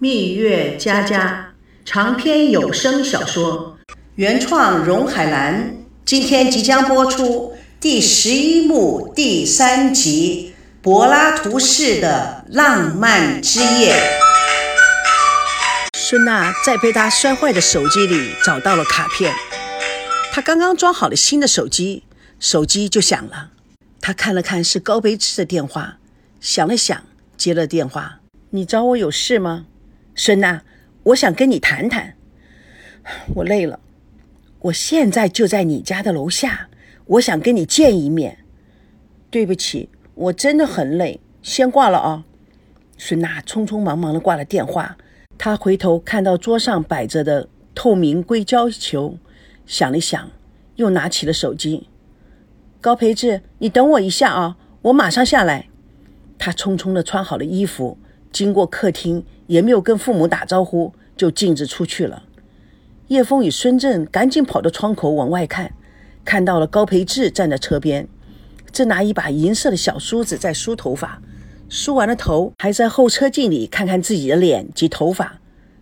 蜜月佳佳长篇有声小说，原创荣海兰。今天即将播出第十一幕第三集《柏拉图式的浪漫之夜》。孙娜在被他摔坏的手机里找到了卡片，他刚刚装好了新的手机，手机就响了。他看了看是高培志的电话，想了想，接了电话：“你找我有事吗？”孙娜，我想跟你谈谈。我累了，我现在就在你家的楼下，我想跟你见一面。对不起，我真的很累，先挂了啊。孙娜匆匆忙忙的挂了电话。她回头看到桌上摆着的透明硅胶球，想了想，又拿起了手机。高培志，你等我一下啊，我马上下来。他匆匆的穿好了衣服，经过客厅。也没有跟父母打招呼，就径直出去了。叶枫与孙正赶紧跑到窗口往外看，看到了高培志站在车边，正拿一把银色的小梳子在梳头发。梳完了头，还在后车镜里看看自己的脸及头发。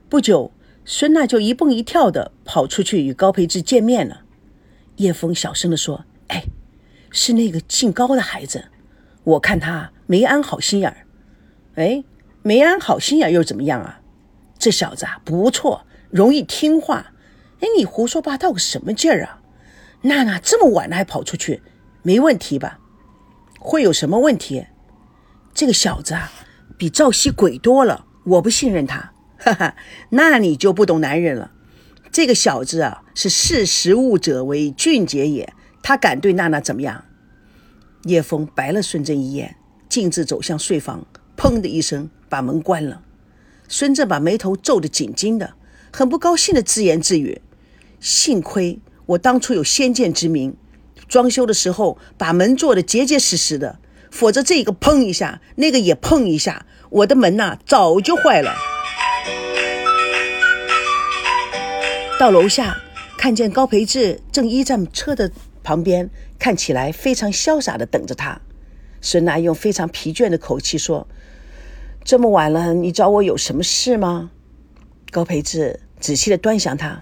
不久，孙娜就一蹦一跳的跑出去与高培志见面了。叶枫小声的说：“哎，是那个姓高的孩子，我看他没安好心眼儿。”哎。没安好心眼又怎么样啊？这小子啊不错，容易听话。哎，你胡说八道个什么劲儿啊？娜娜这么晚了还跑出去，没问题吧？会有什么问题？这个小子啊比赵熙鬼多了，我不信任他。哈哈，那你就不懂男人了。这个小子啊是识时务者为俊杰也，他敢对娜娜怎么样？叶枫白了孙正一眼，径自走向睡房，砰的一声。把门关了，孙正把眉头皱得紧紧的，很不高兴的自言自语：“幸亏我当初有先见之明，装修的时候把门做得结结实实的，否则这个碰一下，那个也碰一下，我的门呐早就坏了。”到楼下，看见高培志正依在车的旁边，看起来非常潇洒的等着他。孙娜用非常疲倦的口气说。这么晚了，你找我有什么事吗？高培志仔细的端详他，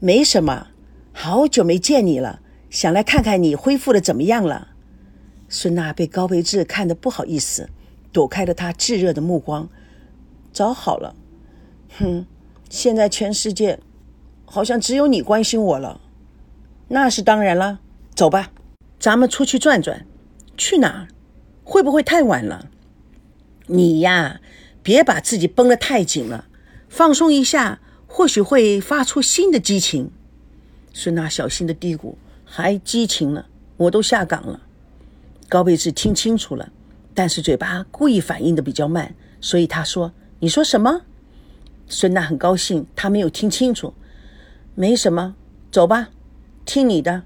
没什么，好久没见你了，想来看看你恢复的怎么样了。孙娜被高培志看得不好意思，躲开了他炙热的目光。早好了，哼，现在全世界好像只有你关心我了。那是当然了，走吧，咱们出去转转。去哪儿？会不会太晚了？你呀，别把自己绷得太紧了，放松一下，或许会发出新的激情。孙娜小心的嘀咕：“还激情呢，我都下岗了。”高贝志听清楚了，但是嘴巴故意反应的比较慢，所以他说：“你说什么？”孙娜很高兴，他没有听清楚。没什么，走吧，听你的，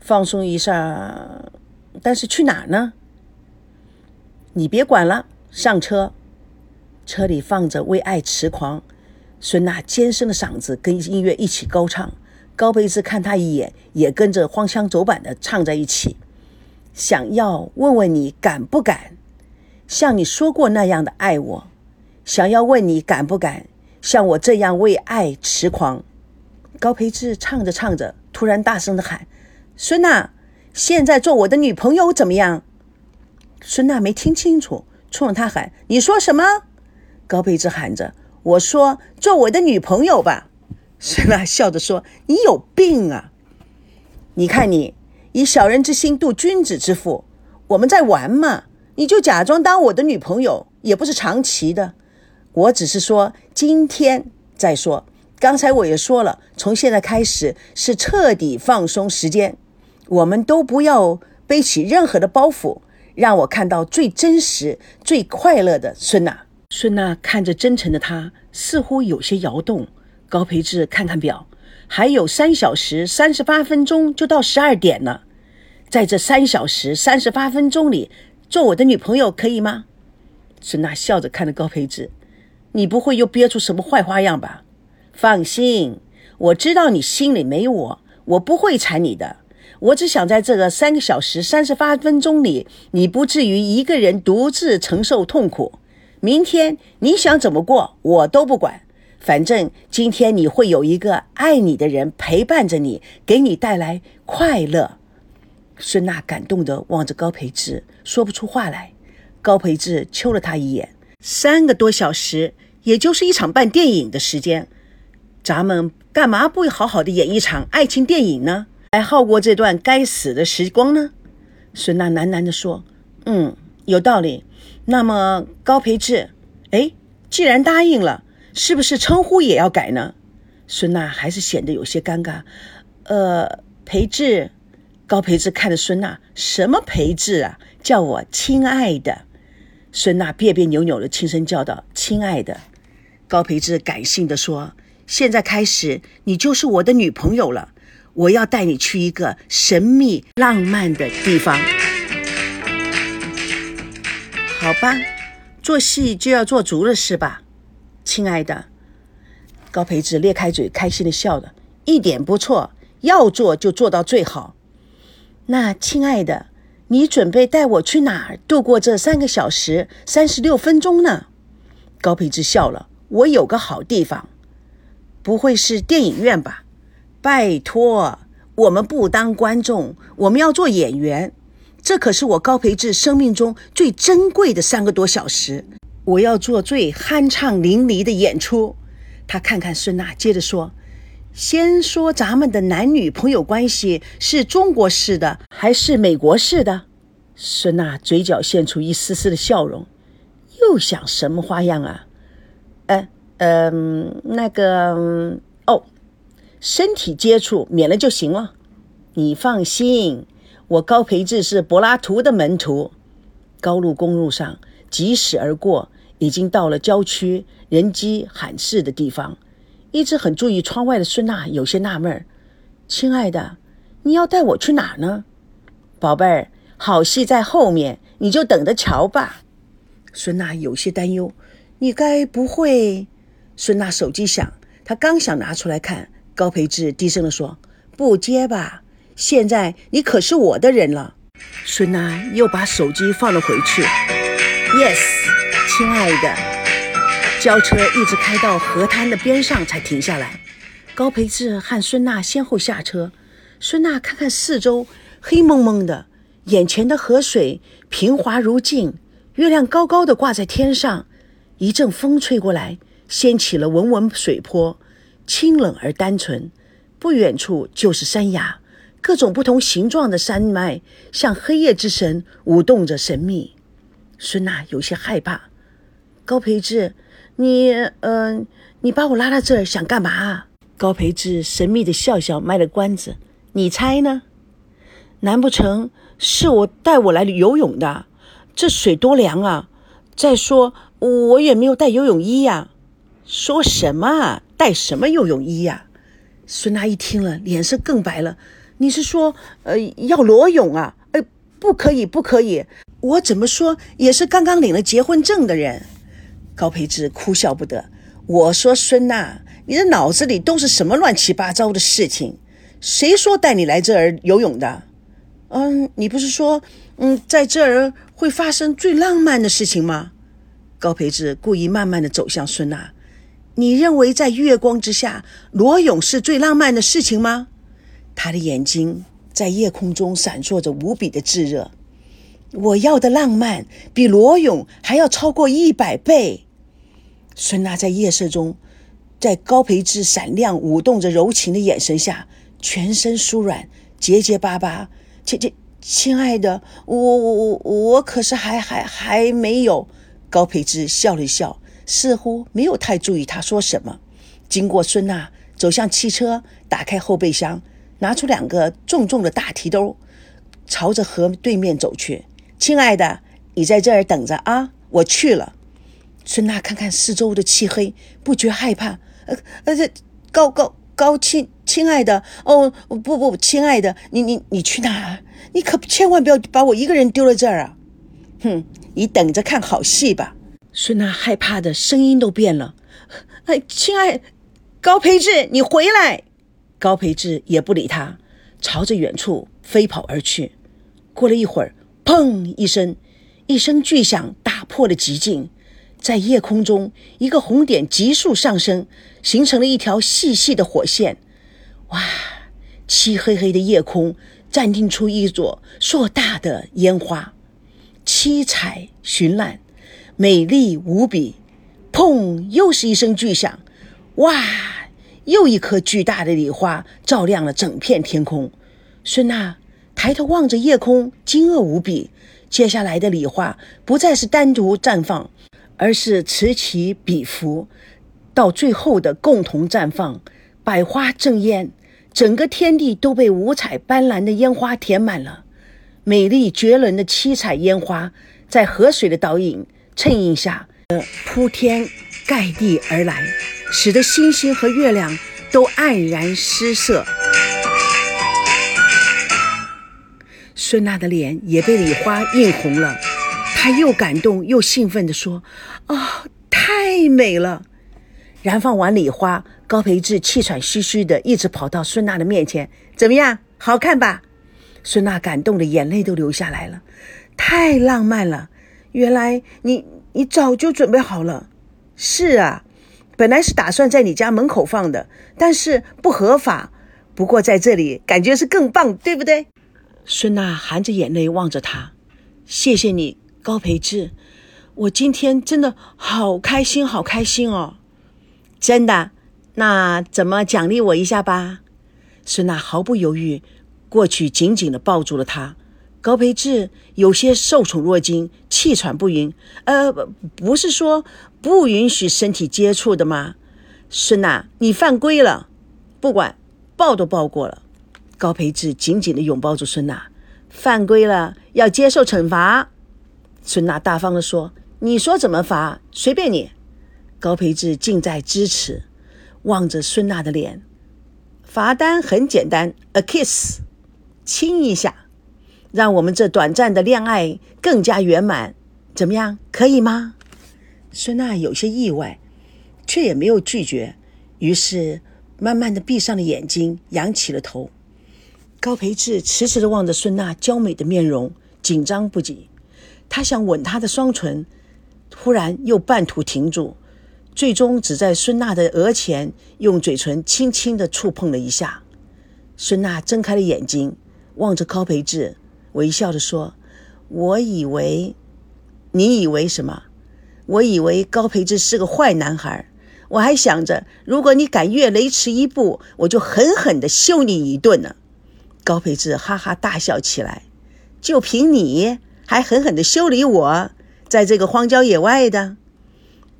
放松一下。但是去哪呢？你别管了。上车，车里放着《为爱痴狂》，孙娜尖声的嗓子跟音乐一起高唱。高培志看他一眼，也跟着荒腔走板的唱在一起。想要问问你敢不敢像你说过那样的爱我？想要问你敢不敢像我这样为爱痴狂？高培志唱着唱着，突然大声的喊：“孙娜，现在做我的女朋友怎么样？”孙娜没听清楚。冲着他喊：“你说什么？”高佩芝喊着：“我说做我的女朋友吧。”孙娜笑着说：“你有病啊！你看你以小人之心度君子之腹，我们在玩嘛，你就假装当我的女朋友，也不是长期的。我只是说今天再说。刚才我也说了，从现在开始是彻底放松时间，我们都不要背起任何的包袱。”让我看到最真实、最快乐的孙娜。孙娜看着真诚的他，似乎有些摇动。高培志看看表，还有三小时三十八分钟就到十二点了。在这三小时三十八分钟里，做我的女朋友可以吗？孙娜笑着看着高培志：“你不会又憋出什么坏花样吧？放心，我知道你心里没我，我不会缠你的。”我只想在这个三个小时三十八分钟里，你不至于一个人独自承受痛苦。明天你想怎么过，我都不管。反正今天你会有一个爱你的人陪伴着你，给你带来快乐。”孙娜感动地望着高培志，说不出话来。高培志瞅了他一眼。三个多小时，也就是一场半电影的时间，咱们干嘛不好好的演一场爱情电影呢？来耗过这段该死的时光呢？孙娜喃喃地说：“嗯，有道理。那么高培志，哎，既然答应了，是不是称呼也要改呢？”孙娜还是显得有些尴尬。呃，培志，高培志看着孙娜，什么培志啊？叫我亲爱的。孙娜别别扭扭的轻声叫道：“亲爱的。”高培志感性的说：“现在开始，你就是我的女朋友了。我要带你去一个神秘浪漫的地方。”好吧，做戏就要做足了，是吧，亲爱的？高培志咧开嘴，开心的笑了，一点不错，要做就做到最好。那，亲爱的。你准备带我去哪儿度过这三个小时三十六分钟呢？高培志笑了。我有个好地方，不会是电影院吧？拜托，我们不当观众，我们要做演员。这可是我高培志生命中最珍贵的三个多小时。我要做最酣畅淋漓的演出。他看看孙娜，接着说。先说咱们的男女朋友关系是中国式的还是美国式的？孙娜嘴角现出一丝丝的笑容，又想什么花样啊？呃嗯，那个，身体接触免了就行了。你放心，我高培志是柏拉图的门徒。高路公路上疾驶而过，已经到了郊区人迹罕至的地方。一直很注意窗外的孙娜有些纳闷儿：“亲爱的，你要带我去哪儿呢？”“宝贝儿，好戏在后面，你就等着瞧吧。”孙娜有些担忧：“你该不会……”孙娜手机响，她刚想拿出来看，高培志低声地说：“不接吧，现在你可是我的人了。”孙娜又把手机放了回去。“Yes，亲爱的。”轿车一直开到河滩的边上才停下来。高培志和孙娜先后下车。孙娜看看四周，黑蒙蒙的，眼前的河水平滑如镜，月亮高高的挂在天上。一阵风吹过来，掀起了文文水波，清冷而单纯。不远处就是山崖，各种不同形状的山脉像黑夜之神舞动着神秘。孙娜有些害怕。高培志。你，嗯，你把我拉到这儿想干嘛？高培志神秘的笑笑，卖了关子。你猜呢？难不成是我带我来游泳的？这水多凉啊！再说我也没有带游泳衣呀。说什么啊？带什么游泳衣呀？孙娜一听了，脸色更白了。你是说，呃，要裸泳啊？呃，不可以，不可以。我怎么说也是刚刚领了结婚证的人。高培志哭笑不得。我说：“孙娜，你的脑子里都是什么乱七八糟的事情？谁说带你来这儿游泳的？嗯，你不是说，嗯，在这儿会发生最浪漫的事情吗？”高培志故意慢慢的走向孙娜。你认为在月光之下裸泳是最浪漫的事情吗？他的眼睛在夜空中闪烁着无比的炙热。我要的浪漫比裸泳还要超过一百倍。孙娜在夜色中，在高培志闪亮、舞动着柔情的眼神下，全身酥软，结结巴巴：“亲亲，亲爱的，我我我我可是还还还没有。”高培志笑了笑，似乎没有太注意他说什么。经过孙娜，走向汽车，打开后备箱，拿出两个重重的大提兜，朝着河对面走去。亲爱的，你在这儿等着啊，我去了。孙娜看看四周的漆黑，不觉害怕。呃呃，这高高高亲亲爱的哦，不不，亲爱的，你你你去哪儿？你可千万不要把我一个人丢在这儿啊！哼，你等着看好戏吧。孙娜害怕的声音都变了。哎，亲爱，高培志，你回来！高培志也不理他，朝着远处飞跑而去。过了一会儿，砰一声，一声巨响打破了寂静。在夜空中，一个红点急速上升，形成了一条细细的火线。哇！漆黑黑的夜空暂定出一朵硕大的烟花，七彩绚烂，美丽无比。砰！又是一声巨响，哇！又一颗巨大的礼花照亮了整片天空。孙娜抬头望着夜空，惊愕无比。接下来的礼花不再是单独绽放，而是此起彼伏，到最后的共同绽放，百花争艳，整个天地都被五彩斑斓的烟花填满了。美丽绝伦的七彩烟花，在河水的倒影衬映下，铺天盖地而来，使得星星和月亮都黯然失色。孙娜的脸也被礼花映红了，她又感动又兴奋地说：“哦，太美了！”燃放完礼花，高培志气喘吁吁的一直跑到孙娜的面前：“怎么样，好看吧？”孙娜感动的眼泪都流下来了，太浪漫了！原来你你早就准备好了。是啊，本来是打算在你家门口放的，但是不合法。不过在这里感觉是更棒，对不对？孙娜含着眼泪望着他，谢谢你，高培志，我今天真的好开心，好开心哦！真的？那怎么奖励我一下吧？孙娜毫不犹豫过去，紧紧的抱住了他。高培志有些受宠若惊，气喘不匀。呃，不是说不允许身体接触的吗？孙娜，你犯规了，不管，抱都抱过了。高培志紧紧地拥抱住孙娜，犯规了要接受惩罚。孙娜大方地说：“你说怎么罚，随便你。”高培志近在咫尺，望着孙娜的脸，罚单很简单，a kiss，亲一下，让我们这短暂的恋爱更加圆满，怎么样？可以吗？孙娜有些意外，却也没有拒绝，于是慢慢的闭上了眼睛，仰起了头。高培志迟迟地望着孙娜娇美的面容，紧张不已。他想吻她的双唇，突然又半途停住，最终只在孙娜的额前用嘴唇轻轻地触碰了一下。孙娜睁开了眼睛，望着高培志，微笑着说：“我以为，你以为什么？我以为高培志是个坏男孩。我还想着，如果你敢越雷池一步，我就狠狠地羞你一顿呢。”高培志哈哈大笑起来，就凭你还狠狠地修理我，在这个荒郊野外的。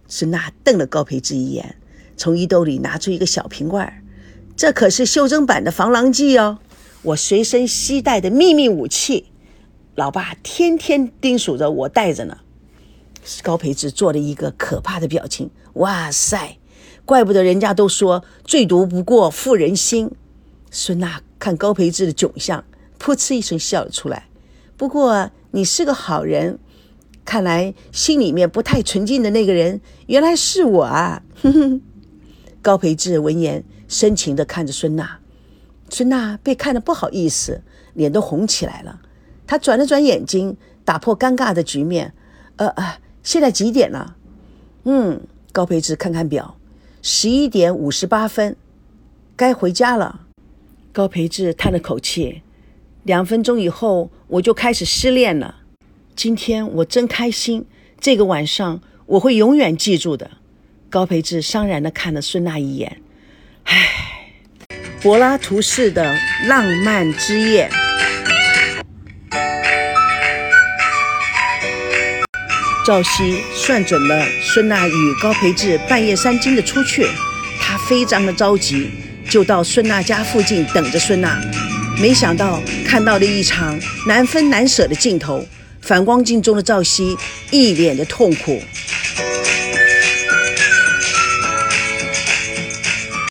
孙娜瞪了高培志一眼，从衣兜里拿出一个小瓶罐，这可是袖珍版的防狼剂哦，我随身携带的秘密武器，老爸天天叮嘱着我带着呢。高培志做了一个可怕的表情，哇塞，怪不得人家都说最毒不过妇人心。孙娜。看高培志的窘相，噗嗤一声笑了出来。不过你是个好人，看来心里面不太纯净的那个人，原来是我啊！哼哼。高培志闻言，深情地看着孙娜。孙娜被看得不好意思，脸都红起来了。她转了转眼睛，打破尴尬的局面。呃呃，现在几点了？嗯，高培志看看表，十一点五十八分，该回家了。高培志叹了口气，两分钟以后我就开始失恋了。今天我真开心，这个晚上我会永远记住的。高培志伤然地看了孙娜一眼，唉，柏拉图式的浪漫之夜。赵熙算准了孙娜与高培志半夜三更的出去，他非常的着急。就到孙娜家附近等着孙娜，没想到看到了一场难分难舍的镜头。反光镜中的赵熙一脸的痛苦。